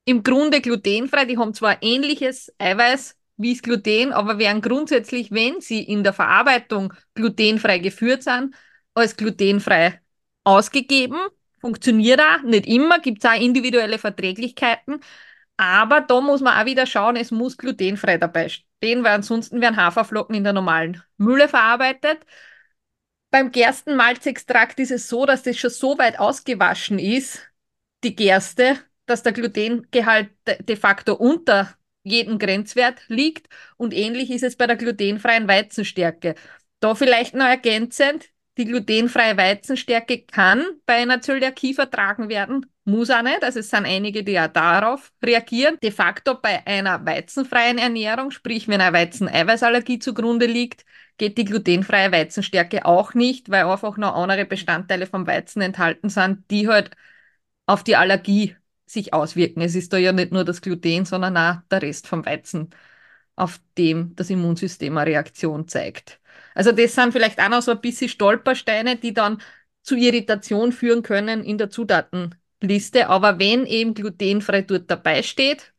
im Grunde glutenfrei, die haben zwar ähnliches Eiweiß wie das Gluten, aber werden grundsätzlich, wenn sie in der Verarbeitung glutenfrei geführt sind, als glutenfrei ausgegeben. Funktioniert auch, nicht immer, gibt es auch individuelle Verträglichkeiten. Aber da muss man auch wieder schauen, es muss glutenfrei dabei stehen, weil ansonsten werden Haferflocken in der normalen Mühle verarbeitet. Beim Gerstenmalzextrakt ist es so, dass das schon so weit ausgewaschen ist, die Gerste, dass der Glutengehalt de facto unter jedem Grenzwert liegt. Und ähnlich ist es bei der glutenfreien Weizenstärke. Da vielleicht noch ergänzend, die glutenfreie Weizenstärke kann bei einer Zöliakie vertragen werden, muss auch nicht. Also es sind einige, die ja darauf reagieren. De facto bei einer weizenfreien Ernährung, sprich wenn eine Weizeneiweißallergie zugrunde liegt, geht die glutenfreie Weizenstärke auch nicht, weil einfach noch andere Bestandteile vom Weizen enthalten sind, die halt auf die Allergie sich auswirken. Es ist da ja nicht nur das Gluten, sondern auch der Rest vom Weizen, auf dem das Immunsystem eine Reaktion zeigt. Also das sind vielleicht auch noch so ein bisschen Stolpersteine, die dann zu Irritation führen können in der Zutatenliste. Aber wenn eben glutenfrei dort dabei steht,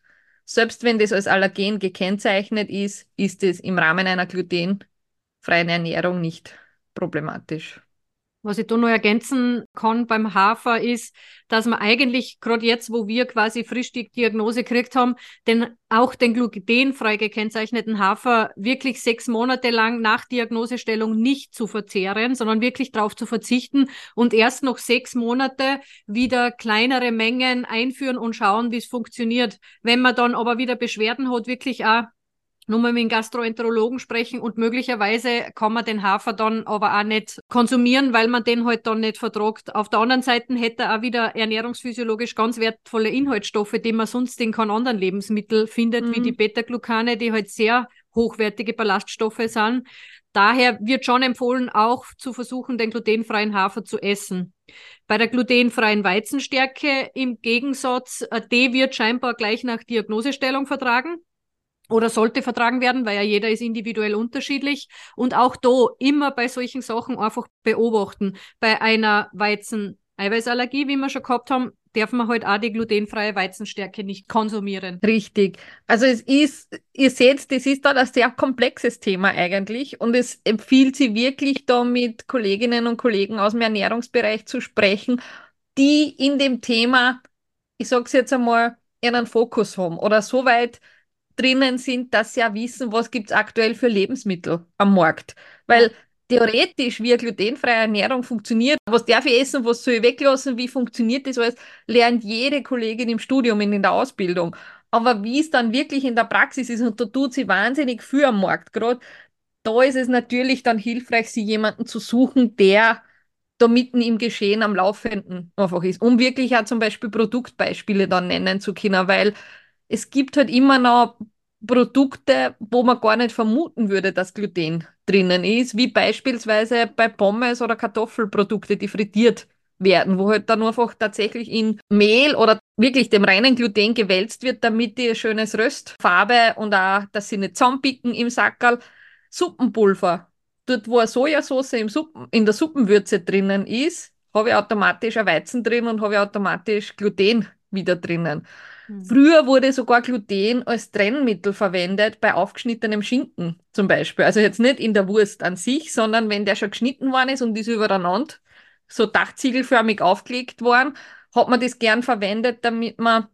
selbst wenn das als Allergen gekennzeichnet ist, ist es im Rahmen einer glutenfreien Ernährung nicht problematisch. Was ich da noch ergänzen kann beim Hafer ist, dass man eigentlich, gerade jetzt, wo wir quasi frisch die Diagnose gekriegt haben, den, auch den glutenfrei gekennzeichneten Hafer wirklich sechs Monate lang nach Diagnosestellung nicht zu verzehren, sondern wirklich darauf zu verzichten und erst noch sechs Monate wieder kleinere Mengen einführen und schauen, wie es funktioniert. Wenn man dann aber wieder Beschwerden hat, wirklich auch nochmal mit dem Gastroenterologen sprechen und möglicherweise kann man den Hafer dann aber auch nicht konsumieren, weil man den halt dann nicht vertragt. Auf der anderen Seite hätte er auch wieder ernährungsphysiologisch ganz wertvolle Inhaltsstoffe, die man sonst in keinem anderen Lebensmittel findet, mhm. wie die Beta-Glucane, die halt sehr hochwertige Ballaststoffe sind. Daher wird schon empfohlen, auch zu versuchen, den glutenfreien Hafer zu essen. Bei der glutenfreien Weizenstärke im Gegensatz, äh, die wird scheinbar gleich nach Diagnosestellung vertragen oder sollte vertragen werden, weil ja jeder ist individuell unterschiedlich. Und auch da immer bei solchen Sachen einfach beobachten. Bei einer Weizen-Eiweißallergie, wie wir schon gehabt haben, darf man halt auch die glutenfreie Weizenstärke nicht konsumieren. Richtig. Also es ist, ihr seht, das ist da ein sehr komplexes Thema eigentlich und es empfiehlt sich wirklich da mit Kolleginnen und Kollegen aus dem Ernährungsbereich zu sprechen, die in dem Thema, ich sage es jetzt einmal, einen Fokus haben oder so weit drinnen sind, dass sie ja wissen, was gibt es aktuell für Lebensmittel am Markt. Weil theoretisch, wie eine glutenfreie Ernährung funktioniert, was darf ich essen, was soll ich weglassen, wie funktioniert das alles, lernt jede Kollegin im Studium und in der Ausbildung. Aber wie es dann wirklich in der Praxis ist, und da tut sie wahnsinnig viel am Markt gerade, da ist es natürlich dann hilfreich, sie jemanden zu suchen, der da mitten im Geschehen am Laufenden einfach ist, um wirklich auch zum Beispiel Produktbeispiele dann nennen zu können, weil es gibt halt immer noch Produkte, wo man gar nicht vermuten würde, dass Gluten drinnen ist, wie beispielsweise bei Pommes oder Kartoffelprodukte, die frittiert werden, wo halt dann einfach tatsächlich in Mehl oder wirklich dem reinen Gluten gewälzt wird, damit die schönes Röstfarbe und auch, dass sie nicht zusammenpicken im Sackerl. Suppenpulver. Dort, wo eine Sojasauce im Suppen, in der Suppenwürze drinnen ist, habe ich automatisch ein Weizen drin und habe ich automatisch Gluten wieder drinnen. Hm. Früher wurde sogar Gluten als Trennmittel verwendet bei aufgeschnittenem Schinken zum Beispiel. Also jetzt nicht in der Wurst an sich, sondern wenn der schon geschnitten worden ist und ist übereinander so dachziegelförmig aufgelegt worden, hat man das gern verwendet, damit man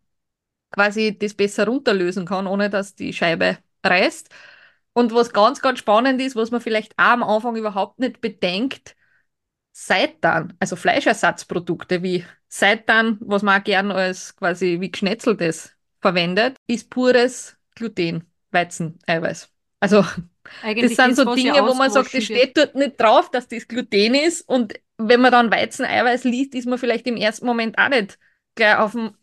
quasi das besser runterlösen kann, ohne dass die Scheibe reißt. Und was ganz, ganz spannend ist, was man vielleicht auch am Anfang überhaupt nicht bedenkt, Seitan, also Fleischersatzprodukte wie Seitan, was man auch gern als quasi wie geschnetzeltes verwendet, ist pures Gluten, Weizeneiweiß. Also Eigentlich das sind so Dinge, wo man sagt, es steht dort nicht drauf, dass das Gluten ist. Und wenn man dann Weizeneiweiß liest, ist man vielleicht im ersten Moment auch nicht gleich auf dem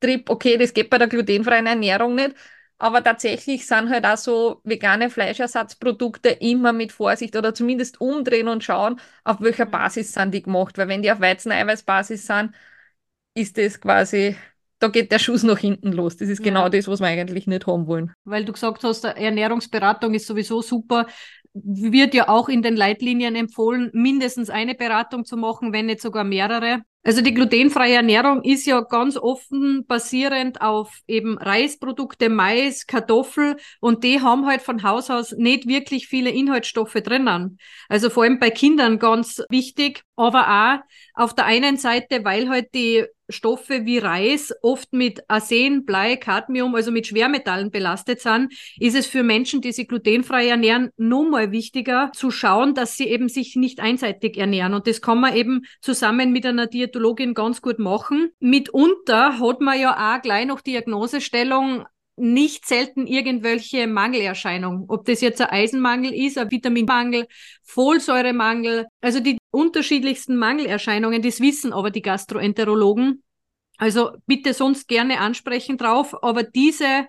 Trip, okay, das geht bei der glutenfreien Ernährung nicht. Aber tatsächlich sind halt auch so vegane Fleischersatzprodukte immer mit Vorsicht oder zumindest umdrehen und schauen, auf welcher mhm. Basis sind die gemacht. Weil wenn die auf Weizeneiweißbasis sind, ist das quasi, da geht der Schuss nach hinten los. Das ist ja. genau das, was wir eigentlich nicht haben wollen. Weil du gesagt hast, Ernährungsberatung ist sowieso super wird ja auch in den Leitlinien empfohlen, mindestens eine Beratung zu machen, wenn nicht sogar mehrere. Also die glutenfreie Ernährung ist ja ganz offen basierend auf eben Reisprodukte, Mais, Kartoffel und die haben halt von Haus aus nicht wirklich viele Inhaltsstoffe drinnen. Also vor allem bei Kindern ganz wichtig, aber auch auf der einen Seite, weil halt die Stoffe wie Reis oft mit Arsen, Blei, Cadmium, also mit Schwermetallen belastet sind, ist es für Menschen, die sich glutenfrei ernähren, nun mal wichtiger zu schauen, dass sie eben sich nicht einseitig ernähren. Und das kann man eben zusammen mit einer Diätologin ganz gut machen. Mitunter hat man ja auch gleich noch Diagnosestellung nicht selten irgendwelche Mangelerscheinungen. Ob das jetzt ein Eisenmangel ist, ein Vitaminmangel, Folsäuremangel, also die unterschiedlichsten Mangelerscheinungen, das wissen aber die Gastroenterologen. Also bitte sonst gerne ansprechen drauf, aber diese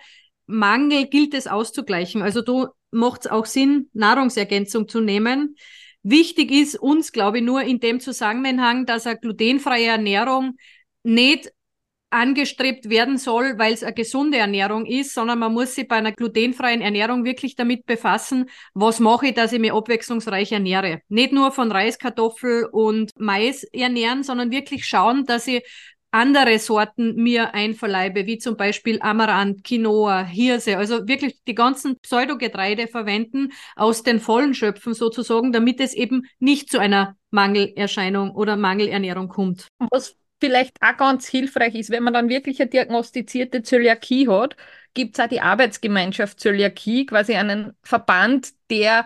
Mangel gilt es auszugleichen. Also du macht es auch Sinn, Nahrungsergänzung zu nehmen. Wichtig ist uns, glaube ich, nur in dem Zusammenhang, dass eine glutenfreie Ernährung nicht angestrebt werden soll, weil es eine gesunde Ernährung ist, sondern man muss sich bei einer glutenfreien Ernährung wirklich damit befassen, was mache ich, dass ich mich abwechslungsreich ernähre. Nicht nur von Reis, Kartoffel und Mais ernähren, sondern wirklich schauen, dass ich andere Sorten mir einverleibe, wie zum Beispiel Amaranth, Quinoa, Hirse, also wirklich die ganzen Pseudogetreide verwenden, aus den Vollen schöpfen sozusagen, damit es eben nicht zu einer Mangelerscheinung oder Mangelernährung kommt. Was vielleicht auch ganz hilfreich ist, wenn man dann wirklich eine diagnostizierte Zöliakie hat, gibt es auch die Arbeitsgemeinschaft Zöliakie, quasi einen Verband, der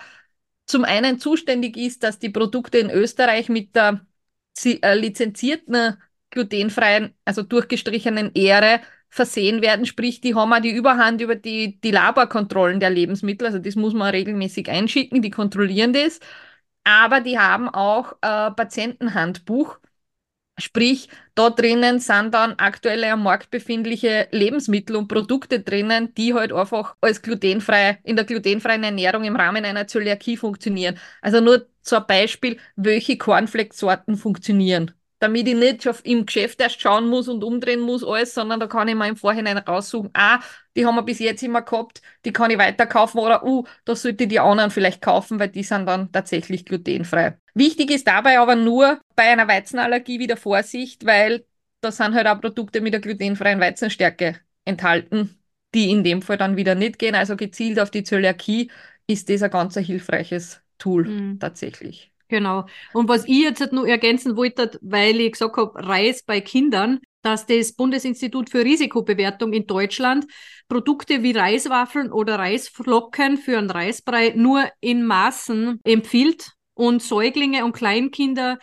zum einen zuständig ist, dass die Produkte in Österreich mit der äh, lizenzierten glutenfreien, also durchgestrichenen Ehre versehen werden. Sprich, die haben auch die Überhand über die, die Laborkontrollen der Lebensmittel. Also das muss man regelmäßig einschicken, die kontrollieren das. Aber die haben auch ein Patientenhandbuch, Sprich, da drinnen sind dann aktuelle am Markt befindliche Lebensmittel und Produkte drinnen, die halt einfach als glutenfrei, in der glutenfreien Ernährung im Rahmen einer Zöliakie funktionieren. Also nur zum Beispiel, welche Cornflakes-Sorten funktionieren damit ich nicht schon im Geschäft erst schauen muss und umdrehen muss alles, sondern da kann ich mir im Vorhinein raussuchen, ah, die haben wir bis jetzt immer gehabt, die kann ich weiterkaufen oder, uh, da sollte ich die anderen vielleicht kaufen, weil die sind dann tatsächlich glutenfrei. Wichtig ist dabei aber nur bei einer Weizenallergie wieder Vorsicht, weil da sind halt auch Produkte mit der glutenfreien Weizenstärke enthalten, die in dem Fall dann wieder nicht gehen. Also gezielt auf die Zöliakie ist das ein ganz hilfreiches Tool mhm. tatsächlich. Genau. Und was ich jetzt halt nur ergänzen wollte, weil ich gesagt habe, Reis bei Kindern, dass das Bundesinstitut für Risikobewertung in Deutschland Produkte wie Reiswaffeln oder Reisflocken für einen Reisbrei nur in Maßen empfiehlt und Säuglinge und Kleinkinder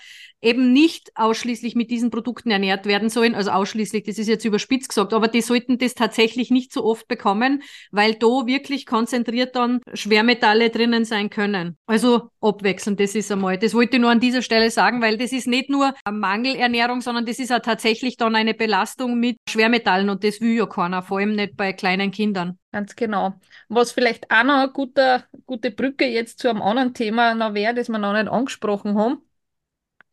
eben nicht ausschließlich mit diesen Produkten ernährt werden sollen. Also ausschließlich, das ist jetzt überspitzt gesagt, aber die sollten das tatsächlich nicht so oft bekommen, weil da wirklich konzentriert dann Schwermetalle drinnen sein können. Also abwechselnd, das ist einmal. Das wollte ich nur an dieser Stelle sagen, weil das ist nicht nur eine Mangelernährung, sondern das ist auch tatsächlich dann eine Belastung mit Schwermetallen und das will ja keiner, vor allem nicht bei kleinen Kindern. Ganz genau. Was vielleicht auch noch eine gute, gute Brücke jetzt zu einem anderen Thema noch wäre, das wir noch nicht angesprochen haben.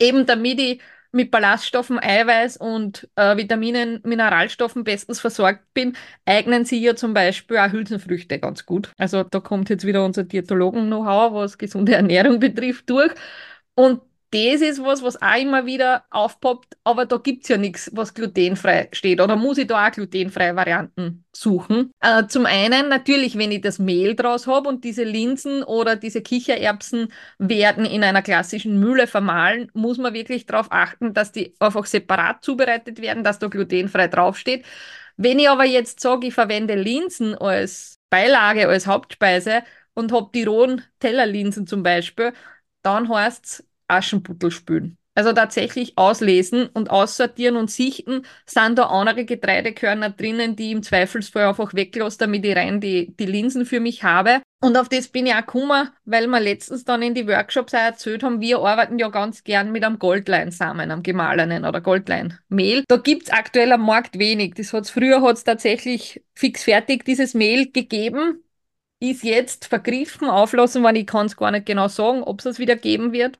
Eben damit ich mit Ballaststoffen, Eiweiß und äh, Vitaminen, Mineralstoffen bestens versorgt bin, eignen sie ja zum Beispiel auch Hülsenfrüchte ganz gut. Also da kommt jetzt wieder unser Diätologen-Know-how, was gesunde Ernährung betrifft, durch. Und das ist was, was auch immer wieder aufpoppt, aber da gibt es ja nichts, was glutenfrei steht. Oder muss ich da auch glutenfreie Varianten suchen? Äh, zum einen natürlich, wenn ich das Mehl draus habe und diese Linsen oder diese Kichererbsen werden in einer klassischen Mühle vermahlen, muss man wirklich darauf achten, dass die einfach separat zubereitet werden, dass da glutenfrei draufsteht. Wenn ich aber jetzt sage, ich verwende Linsen als Beilage, als Hauptspeise und habe die rohen Tellerlinsen zum Beispiel, dann heißt es, Aschenputtel spülen. Also tatsächlich auslesen und aussortieren und sichten, sind da andere Getreidekörner drinnen, die im Zweifelsfall einfach weglasse, damit ich rein die, die Linsen für mich habe. Und auf das bin ich auch gekommen, weil wir letztens dann in die Workshops auch erzählt haben, wir arbeiten ja ganz gern mit einem Goldleinsamen, einem gemahlenen oder Goldleinmehl. Da gibt's aktuell am Markt wenig. Das hat's, früher hat's tatsächlich fix fertig dieses Mehl gegeben. Ist jetzt vergriffen, auflassen, wenn ich kann es gar nicht genau sagen, ob es wieder geben wird.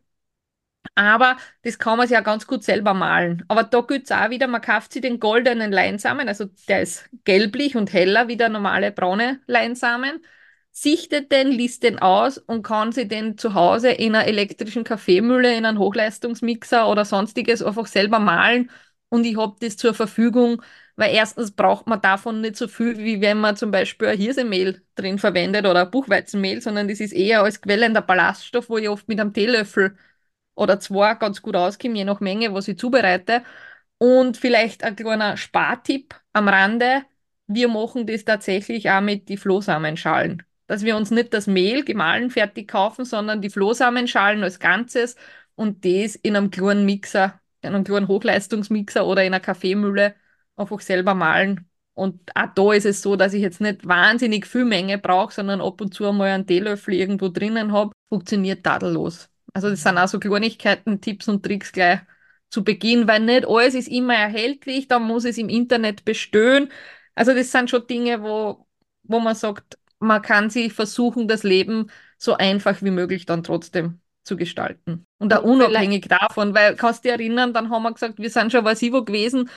Aber das kann man sich ja ganz gut selber malen. Aber da gilt es auch wieder, man kauft sich den goldenen Leinsamen, also der ist gelblich und heller wie der normale braune Leinsamen, sichtet den, liest den aus und kann sich den zu Hause in einer elektrischen Kaffeemühle, in einem Hochleistungsmixer oder sonstiges einfach selber malen. Und ich habe das zur Verfügung, weil erstens braucht man davon nicht so viel, wie wenn man zum Beispiel ein Hirsemehl drin verwendet oder Buchweizenmehl, sondern das ist eher als quellender Ballaststoff, wo ich oft mit einem Teelöffel oder zwei ganz gut auskomme, je nach Menge, was ich zubereite. Und vielleicht ein kleiner Spartipp am Rande. Wir machen das tatsächlich auch mit die Flohsamenschalen. Dass wir uns nicht das Mehl gemahlen fertig kaufen, sondern die Flohsamenschalen als Ganzes und das in einem kleinen Mixer, in einem kleinen Hochleistungsmixer oder in einer Kaffeemühle einfach selber malen. Und auch da ist es so, dass ich jetzt nicht wahnsinnig viel Menge brauche, sondern ab und zu einmal einen Teelöffel irgendwo drinnen habe, funktioniert tadellos. Also das sind auch so Kleinigkeiten, Tipps und Tricks gleich zu Beginn, weil nicht alles ist immer erhältlich, dann muss es im Internet bestehen. Also das sind schon Dinge, wo, wo man sagt, man kann sich versuchen, das Leben so einfach wie möglich dann trotzdem zu gestalten. Und auch unabhängig davon, weil kannst du dich erinnern, dann haben wir gesagt, wir sind schon was wo gewesen,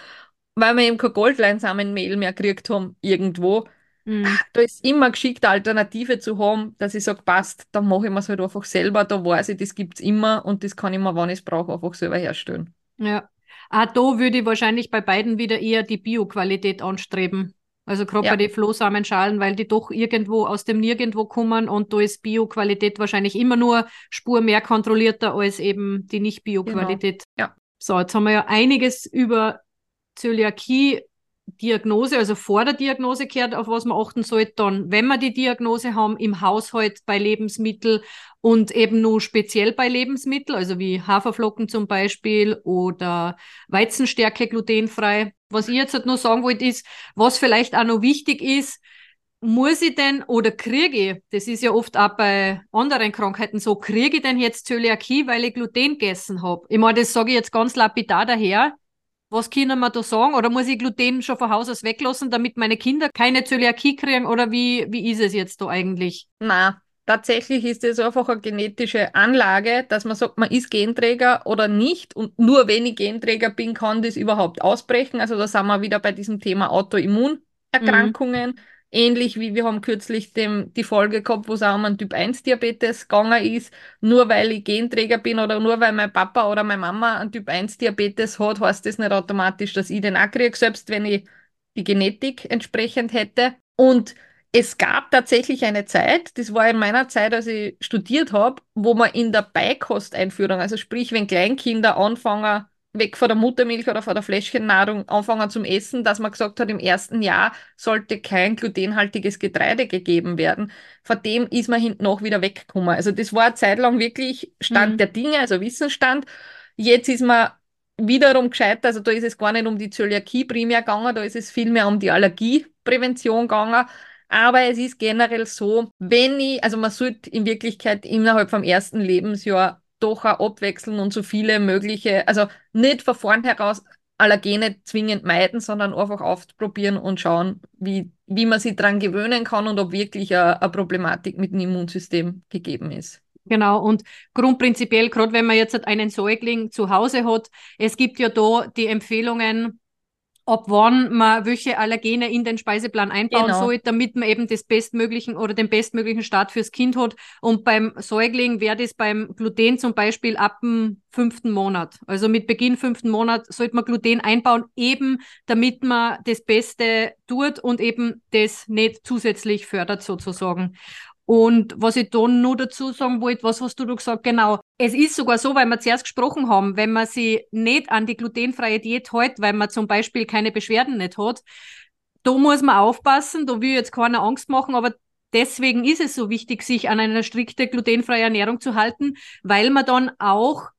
weil wir eben kein Goldleinsamenmehl mehr gekriegt haben irgendwo. Mhm. Da ist immer geschickt, eine Alternative zu haben, dass ich sage, passt, dann mache ich mir es halt einfach selber, da weiß ich, das gibt es immer und das kann ich mir, wann ich es brauche, einfach selber herstellen. Ja. Auch da würde ich wahrscheinlich bei beiden wieder eher die Bio-Qualität anstreben. Also gerade ja. bei den Flohsamenschalen, weil die doch irgendwo aus dem Nirgendwo kommen und da ist Bio-Qualität wahrscheinlich immer nur Spur mehr kontrollierter als eben die Nicht-Bio-Qualität. Genau. Ja. So, jetzt haben wir ja einiges über Zöliakie Diagnose, also vor der Diagnose kehrt, auf was man achten sollte, dann, wenn wir die Diagnose haben, im Haushalt bei Lebensmitteln und eben nur speziell bei Lebensmitteln, also wie Haferflocken zum Beispiel oder Weizenstärke glutenfrei. Was ich jetzt halt nur sagen wollte, ist, was vielleicht auch noch wichtig ist, muss ich denn oder kriege ich, das ist ja oft auch bei anderen Krankheiten so, kriege ich denn jetzt Zöliakie, weil ich Gluten gegessen habe? Ich meine, das sage ich jetzt ganz lapidar daher. Was können wir da sagen? Oder muss ich Gluten schon von Haus aus weglassen, damit meine Kinder keine Zöliakie kriegen? Oder wie, wie ist es jetzt da eigentlich? Na, tatsächlich ist es einfach eine genetische Anlage, dass man sagt, man ist Genträger oder nicht. Und nur wenn ich Genträger bin, kann das überhaupt ausbrechen. Also da sind wir wieder bei diesem Thema Autoimmunerkrankungen. Mhm. Ähnlich wie wir haben kürzlich dem, die Folge gehabt, wo es auch um einen Typ-1-Diabetes gegangen ist. Nur weil ich Genträger bin oder nur weil mein Papa oder meine Mama einen Typ-1-Diabetes hat, heißt das nicht automatisch, dass ich den auch kriege, selbst wenn ich die Genetik entsprechend hätte. Und es gab tatsächlich eine Zeit, das war in meiner Zeit, als ich studiert habe, wo man in der Beikosteinführung, also sprich, wenn Kleinkinder anfangen, weg von der Muttermilch oder von der Fläschchennahrung anfangen zum Essen, dass man gesagt hat, im ersten Jahr sollte kein glutenhaltiges Getreide gegeben werden. Von dem ist man hinten noch wieder weggekommen. Also das war eine Zeit lang wirklich Stand mhm. der Dinge, also Wissensstand. Jetzt ist man wiederum gescheit, also da ist es gar nicht um die Zöliakie primär gegangen, da ist es vielmehr um die Allergieprävention gegangen. Aber es ist generell so, wenn ich, also man sollte in Wirklichkeit innerhalb vom ersten Lebensjahr doch auch abwechseln und so viele mögliche, also nicht von vornherein Allergene zwingend meiden, sondern einfach ausprobieren und schauen, wie, wie man sich daran gewöhnen kann und ob wirklich eine Problematik mit dem Immunsystem gegeben ist. Genau, und grundprinzipiell, gerade wenn man jetzt einen Säugling zu Hause hat, es gibt ja da die Empfehlungen, ab wann man welche Allergene in den Speiseplan einbauen genau. soll, damit man eben das bestmöglichen oder den bestmöglichen Start fürs Kind hat. Und beim Säugling wäre das beim Gluten zum Beispiel ab dem fünften Monat. Also mit Beginn fünften Monat sollte man Gluten einbauen, eben damit man das Beste tut und eben das nicht zusätzlich fördert sozusagen. Und was ich da nur dazu sagen wollte, was hast du da gesagt? Genau. Es ist sogar so, weil wir zuerst gesprochen haben, wenn man sie nicht an die glutenfreie Diät hält, weil man zum Beispiel keine Beschwerden nicht hat, da muss man aufpassen, da will jetzt keiner Angst machen, aber deswegen ist es so wichtig, sich an eine strikte glutenfreie Ernährung zu halten, weil man dann auch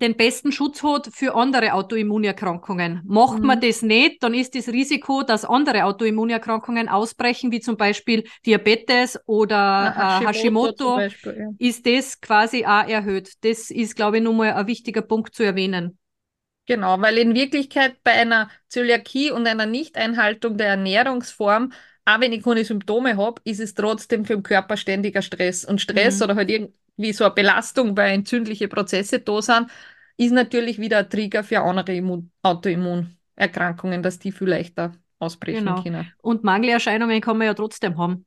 den besten Schutz hat für andere Autoimmunerkrankungen. Macht mhm. man das nicht, dann ist das Risiko, dass andere Autoimmunerkrankungen ausbrechen, wie zum Beispiel Diabetes oder Na, Hashimoto, äh, Hashimoto Beispiel, ja. ist das quasi auch erhöht. Das ist, glaube ich, nochmal ein wichtiger Punkt zu erwähnen. Genau, weil in Wirklichkeit bei einer Zöliakie und einer Nichteinhaltung der Ernährungsform auch wenn ich keine Symptome habe, ist es trotzdem für den Körper ständiger Stress. Und Stress mhm. oder halt irgendwie so eine Belastung, weil entzündliche Prozesse da sind, ist natürlich wieder ein Trigger für andere Immun Autoimmunerkrankungen, dass die viel leichter ausbrechen genau. können. Und Mangelerscheinungen kann man ja trotzdem haben.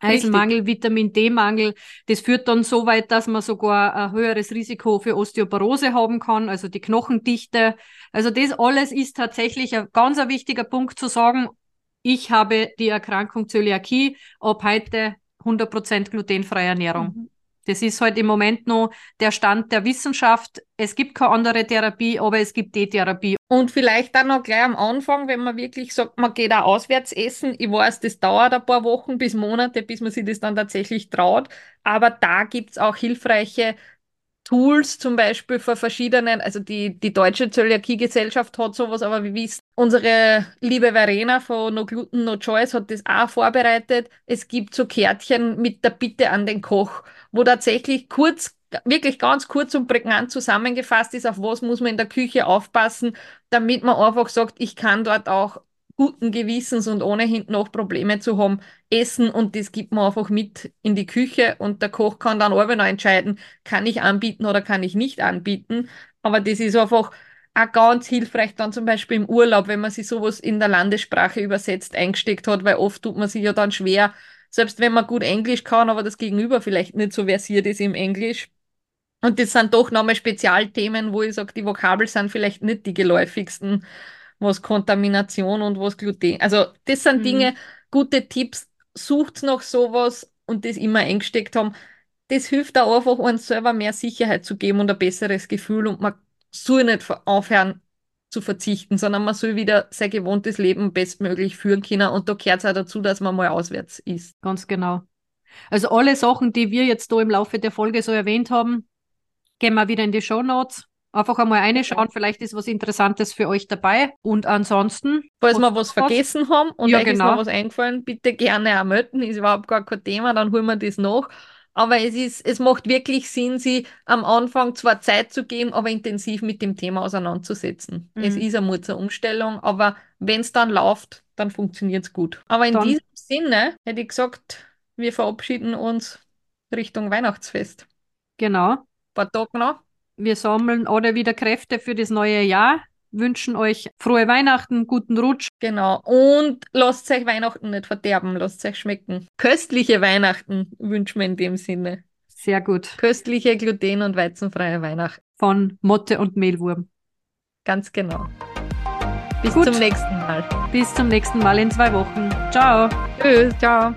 Eisenmangel, Vitamin D-Mangel, das führt dann so weit, dass man sogar ein höheres Risiko für Osteoporose haben kann, also die Knochendichte. Also das alles ist tatsächlich ein ganz ein wichtiger Punkt zu sagen, ich habe die Erkrankung Zöliakie, ab heute 100% glutenfreie Ernährung. Mhm. Das ist halt im Moment noch der Stand der Wissenschaft. Es gibt keine andere Therapie, aber es gibt die Therapie. Und vielleicht dann noch gleich am Anfang, wenn man wirklich sagt, man geht auch auswärts essen. Ich weiß, das dauert ein paar Wochen bis Monate, bis man sich das dann tatsächlich traut. Aber da gibt es auch hilfreiche Tools zum Beispiel für verschiedenen, also die, die Deutsche Zöliakie-Gesellschaft hat sowas, aber wie wissen, unsere liebe Verena von No Gluten, No Choice hat das auch vorbereitet. Es gibt so Kärtchen mit der Bitte an den Koch, wo tatsächlich kurz, wirklich ganz kurz und prägnant zusammengefasst ist, auf was muss man in der Küche aufpassen, damit man einfach sagt, ich kann dort auch guten Gewissens und ohne hinten noch Probleme zu haben, essen und das gibt man einfach mit in die Küche und der Koch kann dann auch noch entscheiden, kann ich anbieten oder kann ich nicht anbieten. Aber das ist einfach auch ganz hilfreich dann zum Beispiel im Urlaub, wenn man sich sowas in der Landessprache übersetzt eingesteckt hat, weil oft tut man sich ja dann schwer, selbst wenn man gut Englisch kann, aber das Gegenüber vielleicht nicht so versiert ist im Englisch. Und das sind doch nochmal Spezialthemen, wo ich sage, die Vokabel sind vielleicht nicht die geläufigsten was Kontamination und was Gluten. Also das sind mhm. Dinge, gute Tipps, sucht noch sowas und das immer eingesteckt haben. Das hilft auch einfach, uns selber mehr Sicherheit zu geben und ein besseres Gefühl und man soll nicht aufhören zu verzichten, sondern man soll wieder sein gewohntes Leben bestmöglich führen können und da gehört es auch dazu, dass man mal auswärts ist. Ganz genau. Also alle Sachen, die wir jetzt da im Laufe der Folge so erwähnt haben, gehen wir wieder in die Show Notes Einfach einmal reinschauen, vielleicht ist was Interessantes für euch dabei. Und ansonsten. Falls wir was vergessen haben und Ja, euch ist genau. noch was eingefallen, bitte gerne auch melden. Ist überhaupt gar kein Thema, dann holen wir das nach. Aber es ist, es macht wirklich Sinn, sie am Anfang zwar Zeit zu geben, aber intensiv mit dem Thema auseinanderzusetzen. Mhm. Es ist eine Mutter-Umstellung, aber wenn es dann läuft, dann funktioniert es gut. Aber in Dann- diesem Sinne hätte ich gesagt, wir verabschieden uns Richtung Weihnachtsfest. Genau. Ein paar Tage noch. Wir sammeln alle wieder Kräfte für das neue Jahr. Wünschen euch frohe Weihnachten, guten Rutsch. Genau. Und lasst euch Weihnachten nicht verderben, lasst euch schmecken. Köstliche Weihnachten wünschen wir in dem Sinne. Sehr gut. Köstliche gluten- und weizenfreie Weihnachten. Von Motte und Mehlwurm. Ganz genau. Bis Gut. zum nächsten Mal. Bis zum nächsten Mal in zwei Wochen. Ciao. Tschüss. Ciao.